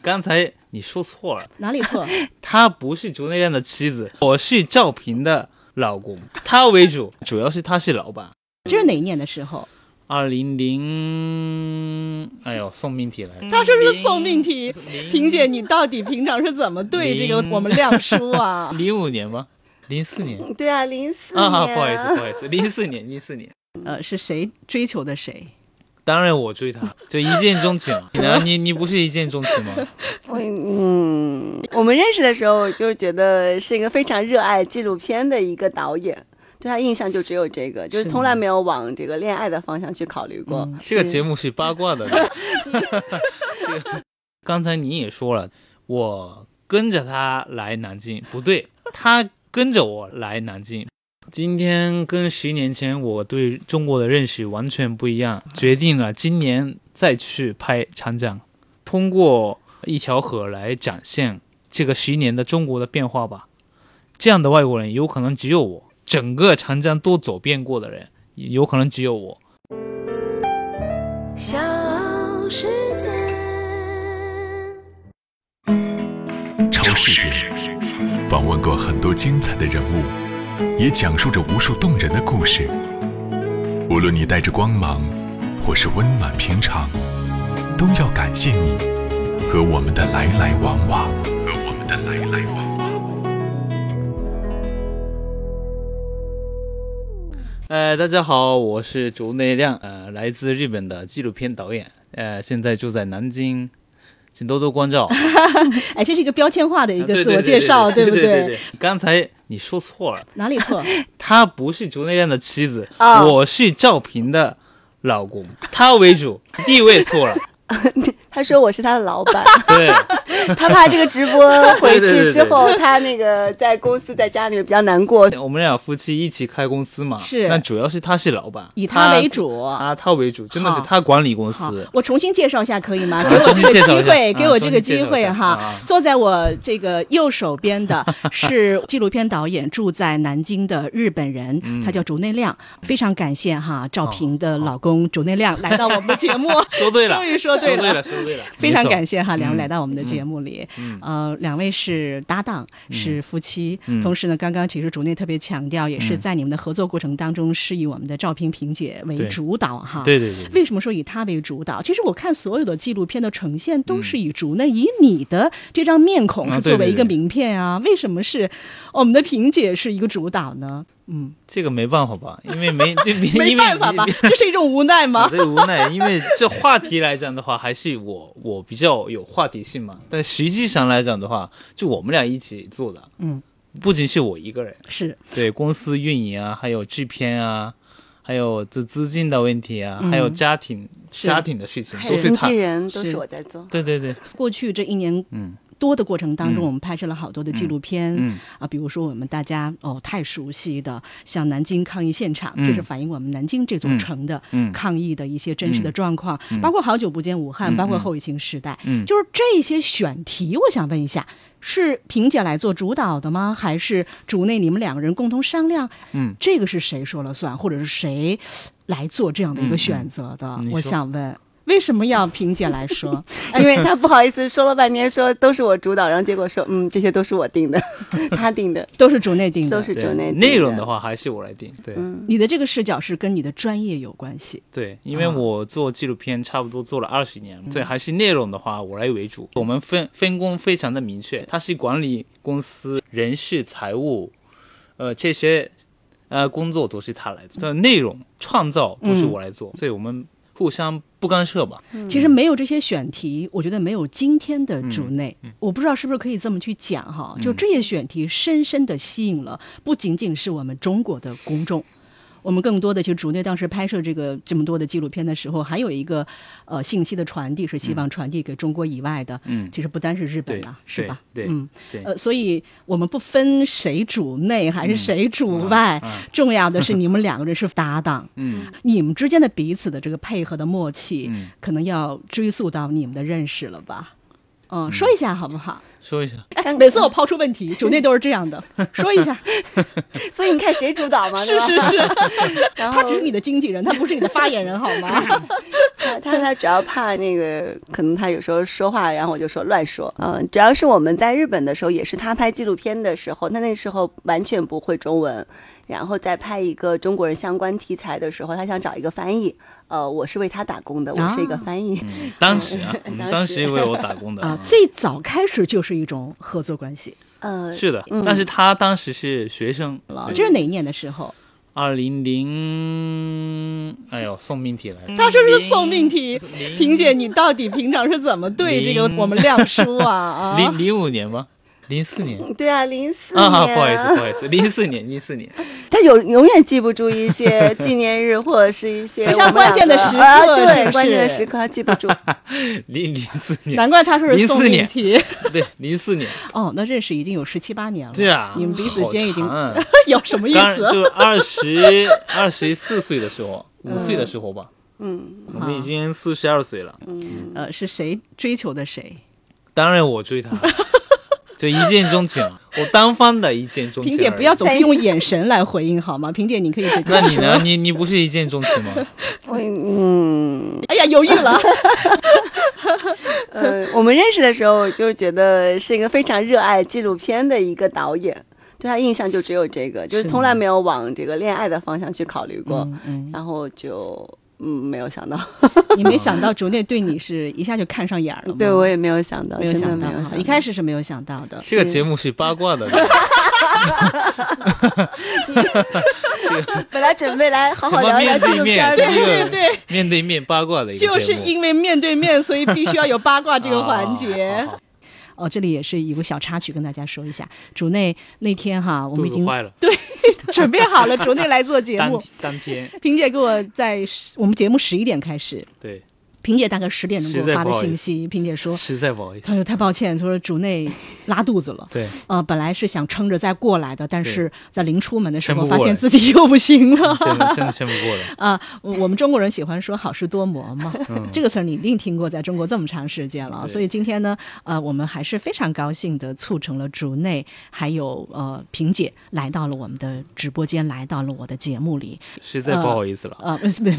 刚才你说错了，哪里错？他不是竹内亮的妻子，我是赵平的老公，他为主，主要是他是老板。这是哪一年的时候？二零零，哎呦，送命题了。他说是送命题，萍姐，你到底平常是怎么对这个我们亮叔啊？零五年吗？零四年？对啊，零四年。啊，不好意思，不好意思，零四年，零四年。呃，是谁追求的谁？当然我追他，就一见钟情。然 后你你不是一见钟情吗？我嗯，我们认识的时候就觉得是一个非常热爱纪录片的一个导演。对他印象就只有这个，就是从来没有往这个恋爱的方向去考虑过。这个节目是八卦的。刚才你也说了，我跟着他来南京，不对，他跟着我来南京。今天跟十年前我对中国的认识完全不一样，决定了今年再去拍长江，通过一条河来展现这个十年的中国的变化吧。这样的外国人有可能只有我。整个长江都走遍过的人，有可能只有我。小世界，超市点访问过很多精彩的人物，也讲述着无数动人的故事。无论你带着光芒，或是温暖平常，都要感谢你和我们的来来往往。和我们的来来往。呃，大家好，我是竹内亮，呃，来自日本的纪录片导演，呃，现在住在南京，请多多关照。哎，这是一个标签化的一个自我介绍，对不对？刚才你说错了，哪里错？他不是竹内亮的妻子，我是赵平的老公，他为主，地位错了。他说我是他的老板，对，他怕这个直播回去之后，他那个在公司在家里面比较难过。我们俩夫妻一起开公司嘛，是，那主要是他是老板，以他为主，他他为主，真的是他管理公司。我重新介绍一下可以吗？给我这个机会，给我这个机会哈。坐在我这个右手边的 是纪录片导演，住在南京的日本人，他叫竹内亮。非常感谢哈赵平的老公竹内亮来到我们的节目，说对了，终于说对了，说对了。非常感谢哈，两位来到我们的节目里。呃，两位是搭档，是夫妻。同时呢，刚刚其实竹内特别强调，也是在你们的合作过程当中，是以我们的赵萍萍姐为主导哈。对对对。为什么说以她为主导？其实我看所有的纪录片的呈现，都是以竹内以你的这张面孔是作为一个名片啊。为什么是我们的萍姐是一个主导呢？嗯，这个没办法吧，因为没这 没办法吧，这是一种无奈吗？对，无奈，因为这话题来讲的话，还是我我比较有话题性嘛。但实际上来讲的话，就我们俩一起做的，嗯，不仅是我一个人，是对公司运营啊，还有制片啊，还有这资金的问题啊，还有家庭家庭的事情，都是他，经纪人都是我在做。对对对，过去这一年，嗯。多的过程当中，我们拍摄了好多的纪录片啊，比如说我们大家哦太熟悉的，像南京抗疫现场，这是反映我们南京这座城的抗疫的一些真实的状况，包括好久不见武汉，包括后疫情时代，就是这些选题，我想问一下，是萍姐来做主导的吗？还是主内你们两个人共同商量？嗯，这个是谁说了算，或者是谁来做这样的一个选择的？我想问。为什么要萍姐来说？因为她不好意思说了半天，说都是我主导，然后结果说，嗯，这些都是我定的，她定的，都是主内定的，都是主内。内容的话还是我来定，对。你的这个视角是跟你的专业有关系。对，因为我做纪录片差不多做了二十年，所以还是内容的话我来为主。我们分分工非常的明确，他是管理公司人事、财务，呃，这些呃工作都是他来做，内容创造都是我来做，所以我们。互相不干涉吧。其实没有这些选题，我觉得没有今天的主内。我不知道是不是可以这么去讲哈，就这些选题深深的吸引了不仅仅是我们中国的公众。我们更多的，其实主内当时拍摄这个这么多的纪录片的时候，还有一个呃信息的传递，是希望传递给中国以外的。嗯，其实不单是日本了，是吧？对，嗯，呃，所以我们不分谁主内还是谁主外，重要的是你们两个人是搭档。嗯，你们之间的彼此的这个配合的默契，可能要追溯到你们的认识了吧？嗯，说一下好不好？说一下。哎每次我抛出问题，主内都是这样的，说一下。所以你看谁主导吗？是是是。他只是你的经纪人，他不是你的发言人，好吗？他他他主要怕那个，可能他有时候说话，然后我就说乱说。嗯，主要是我们在日本的时候，也是他拍纪录片的时候，他那时候完全不会中文。然后在拍一个中国人相关题材的时候，他想找一个翻译。呃，我是为他打工的，我是一个翻译。当时啊，当时为我打工的啊，最早开始就是一种合作关系。呃，是的，但是他当时是学生。这是哪一年的时候？二零零，哎呦，送命题了。他说是送命题。萍姐，你到底平常是怎么对这个我们亮叔啊？零零五年吗？零四年，对啊，零四年。啊，不好意思，不好意思，零四年，零四年。他有永远记不住一些 纪念日或者是一些非常关键的时刻，对，关键的时刻他记不住。零零四年，难怪他说是送命题。对，零四年。哦，那认识已经有十七八年了。对啊，你们彼此间已经有什么意思？就二十二十四岁的时候，五岁的时候吧。嗯，我们已经四十二岁了。嗯，呃，是谁追求的谁？当然我追他。就一见钟情，我单方的一见钟情。萍姐不要总是用眼神来回应好吗？萍姐你可以直接那你呢？你你不是一见钟情吗？我嗯，哎呀，犹豫了。呃，我们认识的时候就觉得是一个非常热爱纪录片的一个导演，对他印象就只有这个，就是从来没有往这个恋爱的方向去考虑过。嗯，然后就。嗯，没有想到，你没想到竹内对你是一下就看上眼了。对我也没有想到，没有想到，一开始是没有想到的。这个节目是八卦的。本来准备来好好聊聊纪录片，对对对，面对面八卦的一个就是因为面对面，所以必须要有八卦这个环节。哦，这里也是有个小插曲，跟大家说一下。主内那天哈，我们已经对准备好了，主内来做节目。当天，萍姐给我在我们节目十一点开始。对。萍姐大概十点钟给我发的信息，萍姐说实在不好意思，她说太抱歉，她说主内拉肚子了。对，呃，本来是想撑着再过来的，但是在临出门的时候发现自己又不行了，真的撑不过来。啊，我们中国人喜欢说好事多磨嘛，这个词儿你一定听过，在中国这么长时间了，所以今天呢，呃，我们还是非常高兴的促成了主内还有呃萍姐来到了我们的直播间，来到了我的节目里，实在不好意思了。啊，没有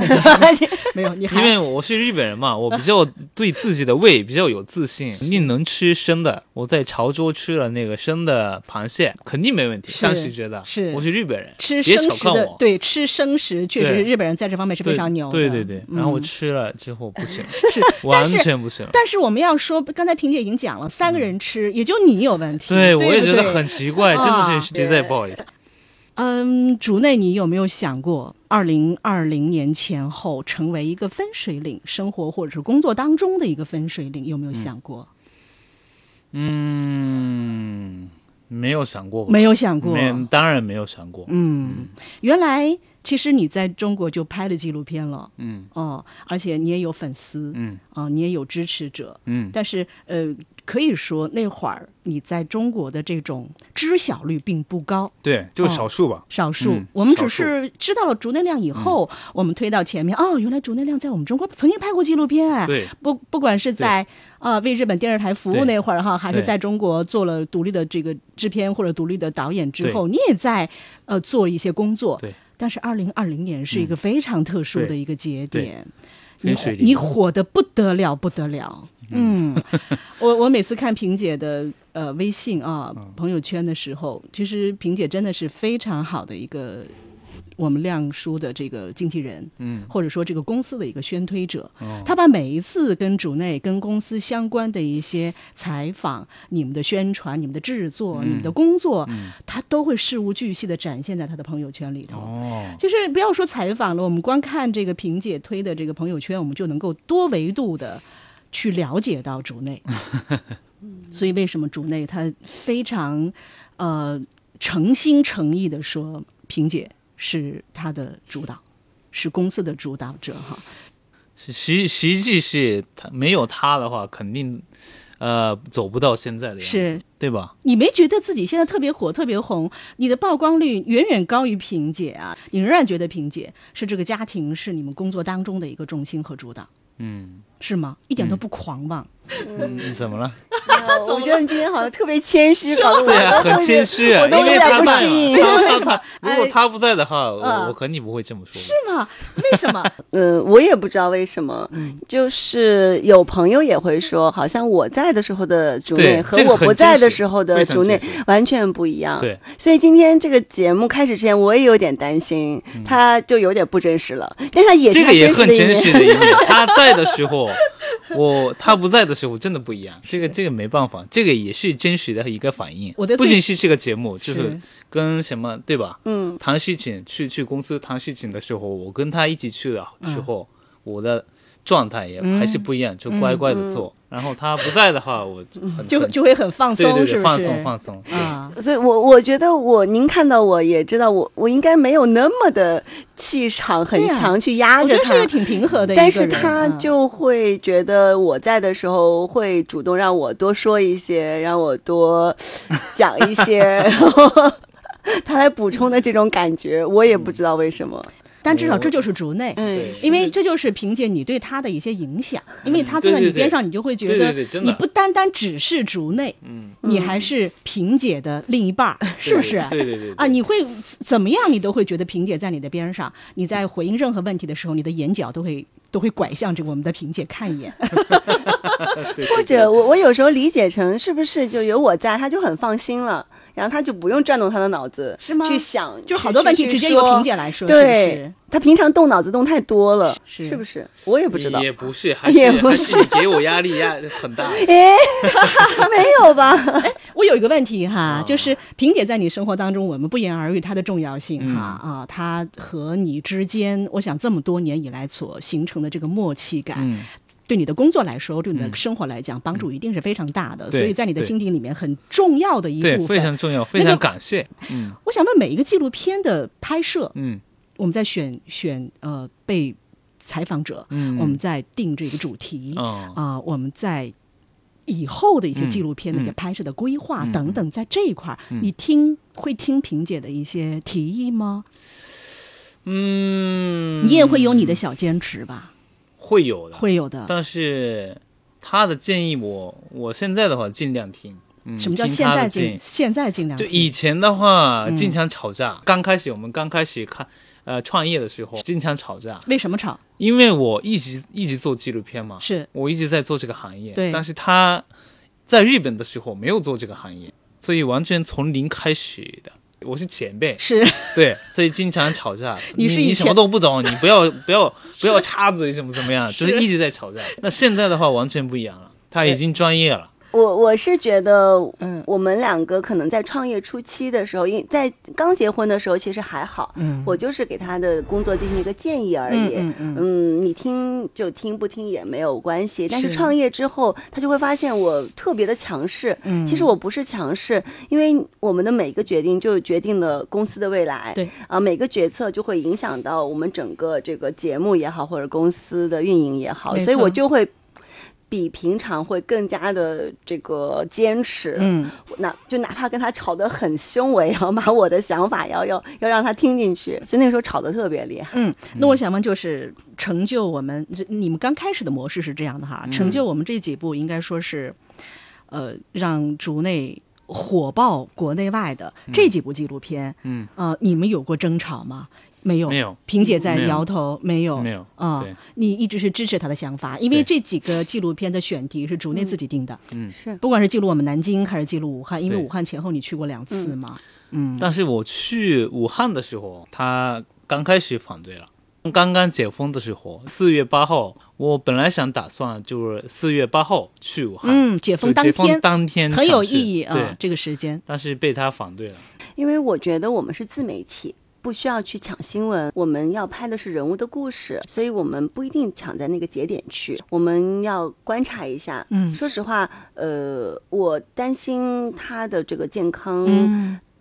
没有，你因为我是日本人。嘛，我比较对自己的胃比较有自信，肯定能吃生的。我在潮州吃了那个生的螃蟹，肯定没问题。当时觉得是，我是日本人，吃生食的，对，吃生食确实日本人在这方面是非常牛。对对对，然后我吃了之后不行，是完全不行。但是我们要说，刚才萍姐已经讲了，三个人吃也就你有问题。对，我也觉得很奇怪，真的是实在不好意思。嗯，竹内，你有没有想过，二零二零年前后成为一个分水岭，生活或者是工作当中的一个分水岭？有没有想过？嗯，没有想过，没有想过，当然没有想过。嗯，原来其实你在中国就拍了纪录片了，嗯，哦，而且你也有粉丝，嗯，啊，你也有支持者，嗯，但是呃。可以说那会儿你在中国的这种知晓率并不高，对，就少数吧，少数。我们只是知道了竹内亮以后，我们推到前面，哦，原来竹内亮在我们中国曾经拍过纪录片，哎，对，不不管是在呃为日本电视台服务那会儿哈，还是在中国做了独立的这个制片或者独立的导演之后，你也在呃做一些工作，对。但是二零二零年是一个非常特殊的一个节点，你你火的不得了，不得了。嗯，我我每次看萍姐的呃微信啊朋友圈的时候，其实萍姐真的是非常好的一个我们亮叔的这个经纪人，嗯，或者说这个公司的一个宣推者。哦，他把每一次跟主内、跟公司相关的一些采访、你们的宣传、你们的制作、你们的工作，他都会事无巨细的展现在他的朋友圈里头。哦，就是不要说采访了，我们光看这个萍姐推的这个朋友圈，我们就能够多维度的。去了解到主内，所以为什么主内他非常呃诚心诚意的说，萍姐是他的主导，是公司的主导者哈。实实际是他没有他的话，肯定呃走不到现在的样子，是对吧？你没觉得自己现在特别火、特别红，你的曝光率远远高于萍姐啊？你仍然觉得萍姐是这个家庭是你们工作当中的一个重心和主导？嗯。是吗？一点都不狂妄。嗯，怎么了？我觉得你今天好像特别谦虚，搞得对啊，很谦虚啊，我都有点不适应。如果他不在的话，我我肯定不会这么说。是吗？为什么？嗯，我也不知道为什么。嗯，就是有朋友也会说，好像我在的时候的竹内和我不在的时候的竹内完全不一样。对，所以今天这个节目开始之前，我也有点担心，他就有点不真实了。但他也是这个也很真实的一面。他在的时候。我他不在的时候真的不一样，这个这个没办法，这个也是真实的一个反应。我的不仅是这个节目，就是跟什么对吧？嗯，谈事情去去公司谈事情的时候，我跟他一起去的时候，我的状态也还是不一样，就乖乖的做。然后他不在的话，我 就就会很放松，是不是？放松放松啊！所以，我我觉得我您看到我也知道我我应该没有那么的气场很强去压着他，是挺平和的。但是他就会觉得我在的时候会主动让我多说一些，让我多 讲一些，然后 他来补充的这种感觉，我也不知道为什么。但至少这就是竹内，因为这就是凭借你对他的一些影响，因为他坐在你边上，你就会觉得你不单单只是竹内，你还是萍姐的另一半儿，是不是？对对对。啊，你会怎么样？你都会觉得萍姐在你的边上，你在回应任何问题的时候，你的眼角都会都会拐向这个我们的萍姐看一眼。或者我我有时候理解成是不是就有我在，他就很放心了。然后他就不用转动他的脑子，是吗？去想，就好多问题直接由萍姐来说。对，他平常动脑子动太多了，是不是？我也不知道，也不是，也不是给我压力压很大。哎，没有吧？哎，我有一个问题哈，就是萍姐在你生活当中，我们不言而喻她的重要性哈啊，她和你之间，我想这么多年以来所形成的这个默契感。对你的工作来说，对你的生活来讲，帮助一定是非常大的。所以在你的心底里面，很重要的一部分，非常重要，非常感谢。嗯，我想问每一个纪录片的拍摄，嗯，我们在选选呃被采访者，嗯，我们在定这个主题，啊，我们在以后的一些纪录片的一个拍摄的规划等等，在这一块儿，你听会听萍姐的一些提议吗？嗯，你也会有你的小坚持吧？会有的，会有的。但是他的建议，我我现在的话尽量听。什么叫现在尽现在尽量？就以前的话，经常吵架。刚开始我们刚开始看呃创业的时候，经常吵架。为什么吵？因为我一直一直做纪录片嘛，是我一直在做这个行业。对。但是他在日本的时候没有做这个行业，所以完全从零开始的。我是前辈，是 对，所以经常吵架。你是你什么都不懂，你不要不要 不要插嘴，怎么怎么样，就是一直在吵架。那现在的话完全不一样了，他已经专业了。我我是觉得，嗯，我们两个可能在创业初期的时候，因在刚结婚的时候，其实还好，嗯，我就是给他的工作进行一个建议而已，嗯嗯嗯，你听就听，不听也没有关系。但是创业之后，他就会发现我特别的强势，嗯，其实我不是强势，因为我们的每一个决定就决定了公司的未来，对，啊，每个决策就会影响到我们整个这个节目也好，或者公司的运营也好，所以我就会。比平常会更加的这个坚持，嗯，那就哪怕跟他吵得很凶，我也要把我的想法要要要让他听进去。所以那个时候吵得特别厉害。嗯，那我想问，就是成就我们，你们刚开始的模式是这样的哈，成就我们这几部应该说是，呃，让竹内火爆国内外的这几部纪录片，嗯，呃，你们有过争吵吗？没有，没有。萍姐在摇头，没有，没有。啊，你一直是支持他的想法，因为这几个纪录片的选题是竹内自己定的。嗯，是。不管是记录我们南京，还是记录武汉，因为武汉前后你去过两次嘛。嗯。但是我去武汉的时候，他刚开始反对了。刚刚解封的时候，四月八号，我本来想打算就是四月八号去武汉。嗯，解封当天，当天很有意义啊，这个时间。但是被他反对了，因为我觉得我们是自媒体。不需要去抢新闻，我们要拍的是人物的故事，所以我们不一定抢在那个节点去，我们要观察一下。嗯，说实话，呃，我担心他的这个健康。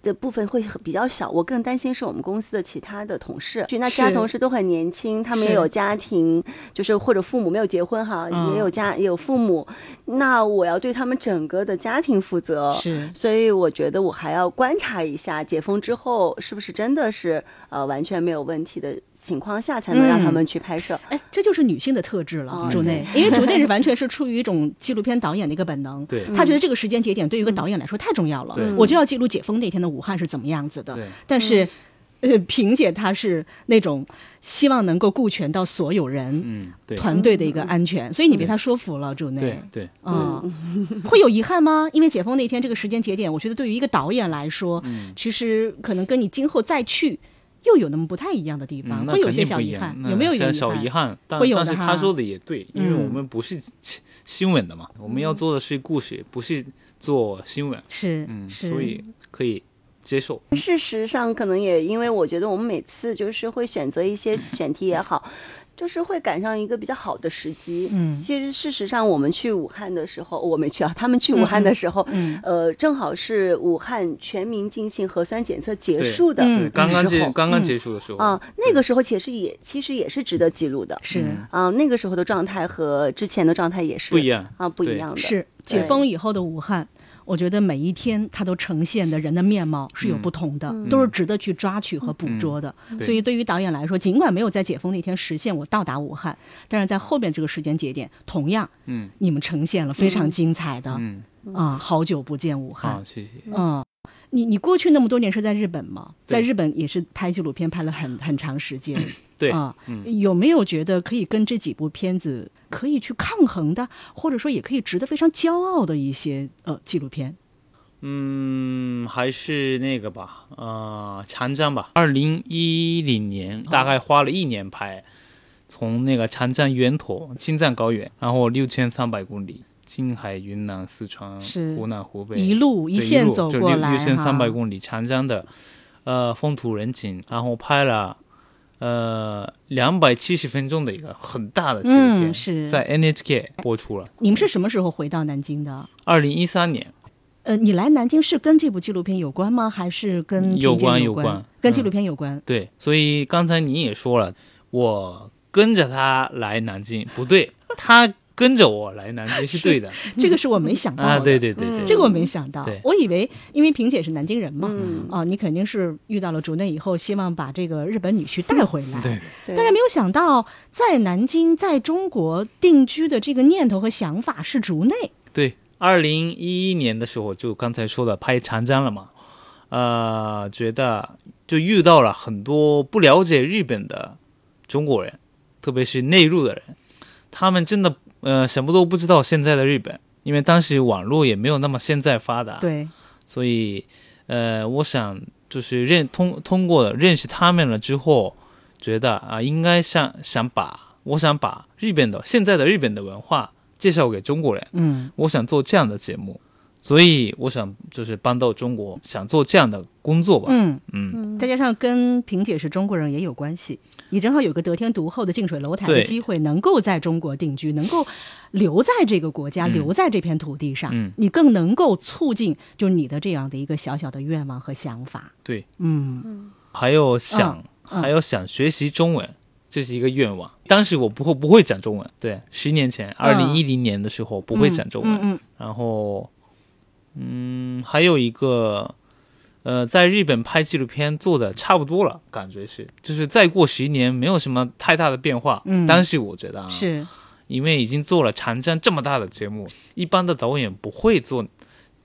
的部分会比较小，我更担心是我们公司的其他的同事，那其他同事都很年轻，他们也有家庭，就是或者父母没有结婚哈，也有家也有父母，那我要对他们整个的家庭负责，是，所以我觉得我还要观察一下解封之后是不是真的是呃完全没有问题的。情况下才能让他们去拍摄。哎，这就是女性的特质了，主内，因为主内是完全是出于一种纪录片导演的一个本能，对，他觉得这个时间节点对于一个导演来说太重要了，我就要记录解封那天的武汉是怎么样子的。但是。呃，萍姐她是那种希望能够顾全到所有人，嗯，团队的一个安全，所以你被他说服了，主内，对对，嗯，会有遗憾吗？因为解封那天这个时间节点，我觉得对于一个导演来说，嗯，其实可能跟你今后再去又有那么不太一样的地方，会有一些小遗憾，有没有小小遗憾？会有的但是他说的也对，因为我们不是新闻的嘛，我们要做的是故事，不是做新闻，是，嗯，所以可以。接受。事实上，可能也因为我觉得我们每次就是会选择一些选题也好，就是会赶上一个比较好的时机。嗯，其实事实上，我们去武汉的时候，我没去啊，他们去武汉的时候，嗯，呃，正好是武汉全民进行核酸检测结束的刚刚结刚刚结束的时候啊，那个时候其实也其实也是值得记录的。是啊，那个时候的状态和之前的状态也是不一样啊，不一样的。是解封以后的武汉。我觉得每一天它都呈现的人的面貌是有不同的，都是值得去抓取和捕捉的。所以对于导演来说，尽管没有在解封那天实现我到达武汉，但是在后边这个时间节点，同样，嗯，你们呈现了非常精彩的，嗯。啊，好久不见武汉，谢谢，嗯。你你过去那么多年是在日本吗？在日本也是拍纪录片拍了很很长时间，对啊，有没有觉得可以跟这几部片子可以去抗衡的，或者说也可以值得非常骄傲的一些呃纪录片？嗯，还是那个吧，呃，长江吧。二零一零年大概花了一年拍，从那个长江源头青藏高原，然后六千三百公里。青海、云南、四川、湖南、湖北，一路一线走过来，六千三百公里长江的，呃，风土人情，然后拍了，呃，两百七十分钟的一个很大的纪录片，是在 NHK 播出了。你们是什么时候回到南京的？二零一三年。呃，你来南京是跟这部纪录片有关吗？还是跟有关有关？跟纪录片有关。对，所以刚才你也说了，我跟着他来南京，不对，他。跟着我来南京 是对的，这个是我没想到啊！对对对对，这个我没想到。我以为因为萍姐是南京人嘛，嗯啊，你肯定是遇到了竹内以后，希望把这个日本女婿带回来。对，但是没有想到在南京在中国定居的这个念头和想法是竹内。对，二零一一年的时候就刚才说的拍长江了嘛，呃，觉得就遇到了很多不了解日本的中国人，特别是内陆的人，他们真的。呃，什么都不知道现在的日本，因为当时网络也没有那么现在发达，对，所以，呃，我想就是认通通过认识他们了之后，觉得啊，应该想想把我想把日本的现在的日本的文化介绍给中国人，嗯，我想做这样的节目。所以我想就是搬到中国，想做这样的工作吧。嗯。嗯，再加上跟萍姐是中国人也有关系，你正好有个得天独厚的近水楼台的机会，能够在中国定居，能够留在这个国家，留在这片土地上，你更能够促进就是你的这样的一个小小的愿望和想法。对，嗯，还有想还有想学习中文，这是一个愿望。当时我不会不会讲中文，对，十年前，二零一零年的时候不会讲中文，嗯，然后。嗯，还有一个，呃，在日本拍纪录片做的差不多了，感觉是，就是再过十年没有什么太大的变化。嗯，但是我觉得啊，是，因为已经做了长江这么大的节目，一般的导演不会做，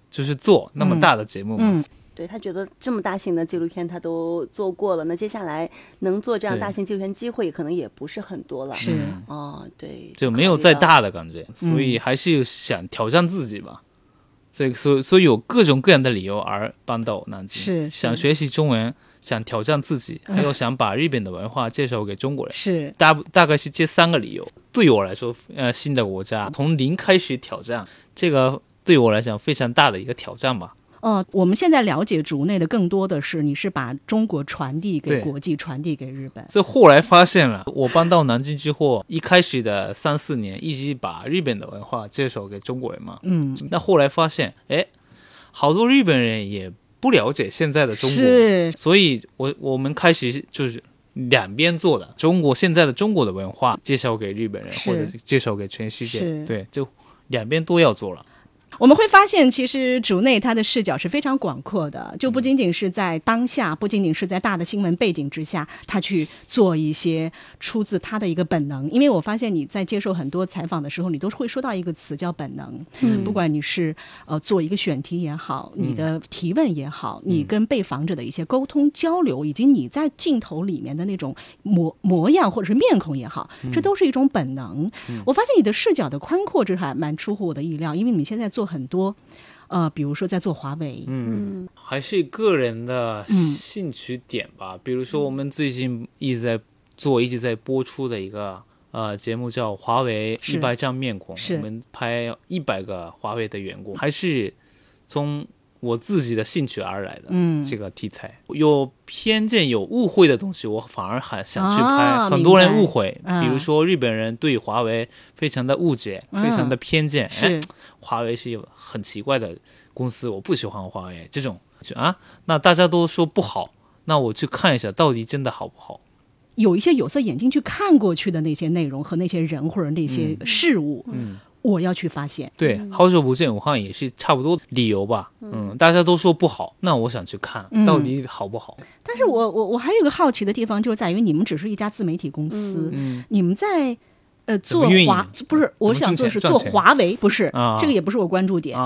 就是做那么大的节目嘛。嗯，对他觉得这么大型的纪录片他都做过了，那接下来能做这样大型纪录片机会可能也不是很多了。是，哦，对，就没有再大的感觉，所以还是想挑战自己吧。所以，所所以有各种各样的理由而搬到南京，是想学习中文，想挑战自己，还有想把日本的文化介绍给中国人，是大大概是这三个理由。对我来说，呃，新的国家从零开始挑战，这个对我来讲非常大的一个挑战吧。哦，我们现在了解竹内的更多的是，你是把中国传递给国际，传递给日本。所以后来发现了，我搬到南京之后，一开始的三四年一直把日本的文化介绍给中国人嘛。嗯。那后来发现，哎，好多日本人也不了解现在的中国，是。所以我我们开始就是两边做的，中国现在的中国的文化介绍给日本人，或者介绍给全世界。对，就两边都要做了。我们会发现，其实主内他的视角是非常广阔的，就不仅仅是在当下，不仅仅是在大的新闻背景之下，他去做一些出自他的一个本能。因为我发现你在接受很多采访的时候，你都是会说到一个词叫本能。嗯，不管你是呃做一个选题也好，你的提问也好，你跟被访者的一些沟通交流，以及你在镜头里面的那种模模样或者是面孔也好，这都是一种本能。我发现你的视角的宽阔，这还蛮出乎我的意料，因为你现在做。很多，呃，比如说在做华为，嗯，还是个人的兴趣点吧。比如说，我们最近一直在做、一直在播出的一个呃节目，叫《华为一百张面孔》，我们拍一百个华为的员工，还是从。我自己的兴趣而来的，嗯，这个题材有偏见、有误会的东西，我反而很想去拍。很多人误会，比如说日本人对华为非常的误解，非常的偏见，是华为是有很奇怪的公司，我不喜欢华为这种啊。那大家都说不好，那我去看一下到底真的好不好？有一些有色眼镜去看过去的那些内容和那些人或者那些事物，嗯。我要去发现，对，好久不见，武汉也是差不多理由吧。嗯，大家都说不好，那我想去看到底好不好。但是我我我还有一个好奇的地方，就是在于你们只是一家自媒体公司，你们在。呃，做华不是，我想做的是做华为，不是，这个也不是我关注点。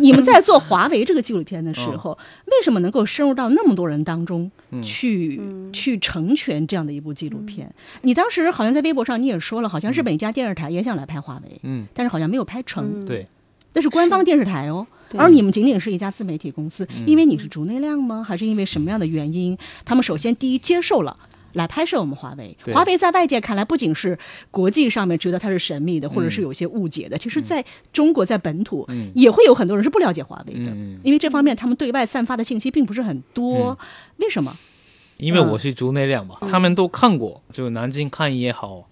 你们在做华为这个纪录片的时候，为什么能够深入到那么多人当中去，去成全这样的一部纪录片？你当时好像在微博上你也说了，好像日本一家电视台也想来拍华为，嗯，但是好像没有拍成。对，那是官方电视台哦，而你们仅仅是一家自媒体公司，因为你是竹内亮吗？还是因为什么样的原因？他们首先第一接受了。来拍摄我们华为，华为在外界看来不仅是国际上面觉得它是神秘的，或者是有些误解的，其实在中国在本土也会有很多人是不了解华为的，因为这方面他们对外散发的信息并不是很多。为什么？因为我是竹内亮嘛，他们都看过，就南京看也好。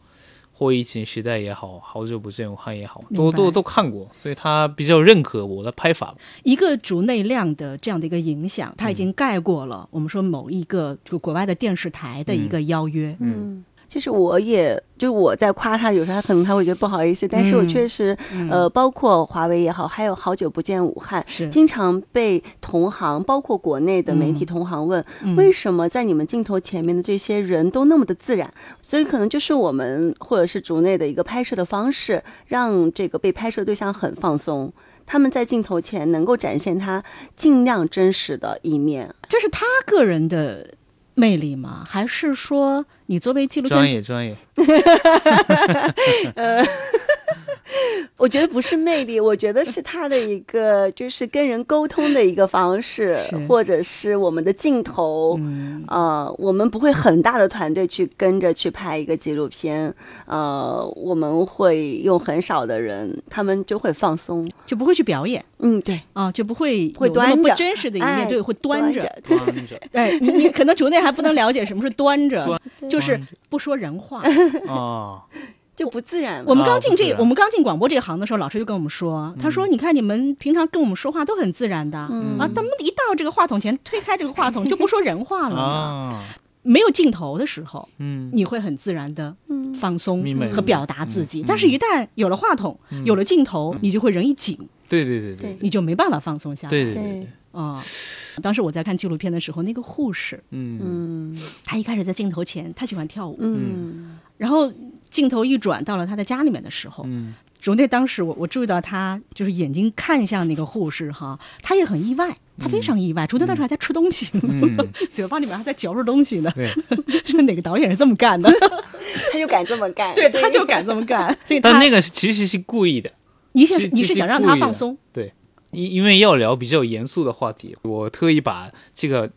或疫情时代也好，好久不见武汉也好，都都都看过，所以他比较认可我的拍法。一个竹内亮的这样的一个影响，他已经盖过了我们说某一个就国外的电视台的一个邀约。嗯。就是我也就我在夸他，有时候他可能他会觉得不好意思，但是我确实，呃，包括华为也好，还有好久不见武汉，是经常被同行，包括国内的媒体同行问，为什么在你们镜头前面的这些人都那么的自然？所以可能就是我们或者是竹内的一个拍摄的方式，让这个被拍摄对象很放松，他们在镜头前能够展现他尽量真实的一面，这是他个人的。魅力吗？还是说你作为纪录片专业专业？呃，我觉得不是魅力，我觉得是他的一个就是跟人沟通的一个方式，或者是我们的镜头。呃，我们不会很大的团队去跟着去拍一个纪录片，呃，我们会用很少的人，他们就会放松，就不会去表演。嗯，对啊，就不会会端着不真实的一面，对，会端着端着。哎，你你可能主内还不能了解什么是端着，就是不说人话啊，就不自然。我们刚进这，我们刚进广播这个行的时候，老师就跟我们说，他说：“你看你们平常跟我们说话都很自然的。啊，怎么一到这个话筒前，推开这个话筒就不说人话了。呢？没有镜头的时候，嗯，你会很自然的放松和表达自己，但是一旦有了话筒，有了镜头，你就会人一紧。”对对对对，你就没办法放松下来。对对对，啊，当时我在看纪录片的时候，那个护士，嗯，他一开始在镜头前，他喜欢跳舞，嗯，然后镜头一转到了他的家里面的时候，嗯，荣内当时我我注意到他就是眼睛看向那个护士哈，他也很意外，他非常意外，竹内当时还在吃东西，嘴巴里面还在嚼着东西呢，对，说哪个导演是这么干的？他就敢这么干，对，他就敢这么干，所以但那个其实是故意的。你想你是想让他放松？对，因因为要聊比较严肃的话题，我特意把这个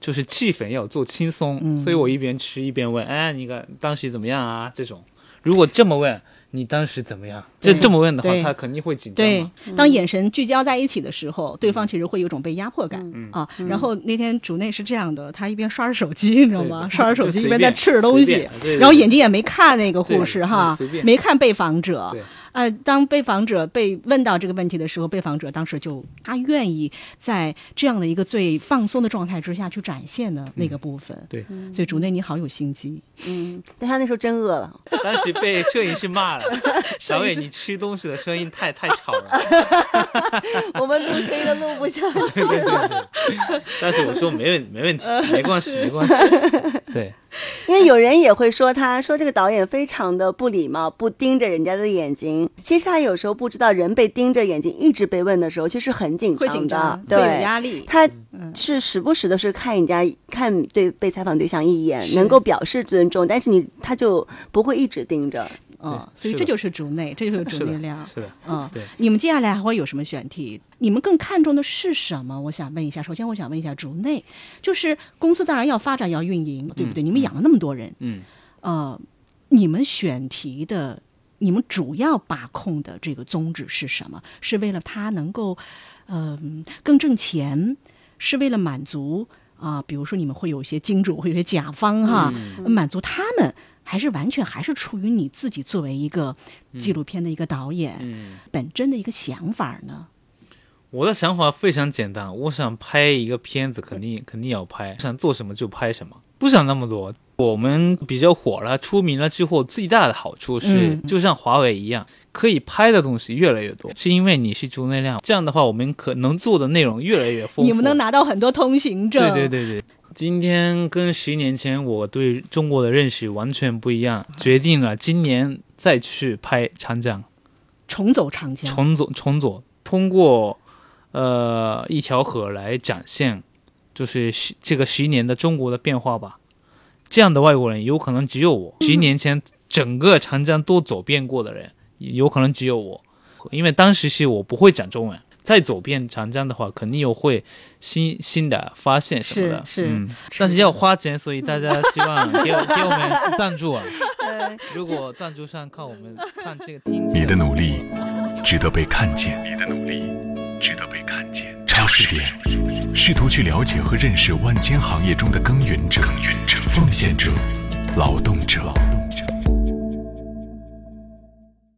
就是气氛要做轻松，所以我一边吃一边问：“哎，你看当时怎么样啊？”这种如果这么问，你当时怎么样？就这么问的话，他肯定会紧张。对，当眼神聚焦在一起的时候，对方其实会有种被压迫感啊。然后那天主内是这样的，他一边刷着手机，你知道吗？刷着手机一边在吃着东西，然后眼睛也没看那个护士哈，没看被访者。呃，当被访者被问到这个问题的时候，被访者当时就他愿意在这样的一个最放松的状态之下去展现的那个部分。对，所以竹内你好有心机。嗯，但他那时候真饿了，当时被摄影师骂了，小伟你吃东西的声音太太吵了，我们录声音都录不下去。但是我说没问没问题，没关系没关系。对，因为有人也会说，他说这个导演非常的不礼貌，不盯着人家的眼睛。其实他有时候不知道，人被盯着眼睛一直被问的时候，其实很紧张，会紧张，对，有压力。他是时不时的是看人家看对被采访对象一眼，能够表示尊重，但是你他就不会一直盯着。嗯，所以这就是竹内，这就是竹内亮。是的，嗯，对。你们接下来还会有什么选题？你们更看重的是什么？我想问一下。首先，我想问一下竹内，就是公司当然要发展要运营，对不对？你们养了那么多人，嗯，呃，你们选题的，你们主要把控的这个宗旨是什么？是为了他能够，嗯，更挣钱？是为了满足啊？比如说，你们会有一些金主，会有些甲方哈，满足他们。还是完全还是出于你自己作为一个纪录片的一个导演本真的一个想法呢？我的想法非常简单，我想拍一个片子，肯定肯定要拍，想做什么就拍什么，不想那么多。我们比较火了、出名了之后，最大的好处是，就像华为一样，可以拍的东西越来越多，是因为你是朱内亮。这样的话，我们可能做的内容越来越丰富。你们能拿到很多通行证。对对对对。今天跟十年前我对中国的认识完全不一样，决定了今年再去拍长江，重走长江，重走重走，通过呃一条河来展现，就是十这个十年的中国的变化吧。这样的外国人有可能只有我，十年前整个长江都走遍过的人，有可能只有我，因为当时是我不会讲中文。再走遍长江的话，肯定有会新新的发现什么的，是是，但是要花钱，所以大家希望给 给我们赞助啊。如果赞助商靠我们看这个听，你的努力值得被看见，你的努力值得被看见。超市点，试图去了解和认识万千行业中的耕耘者、奉献者、劳动者。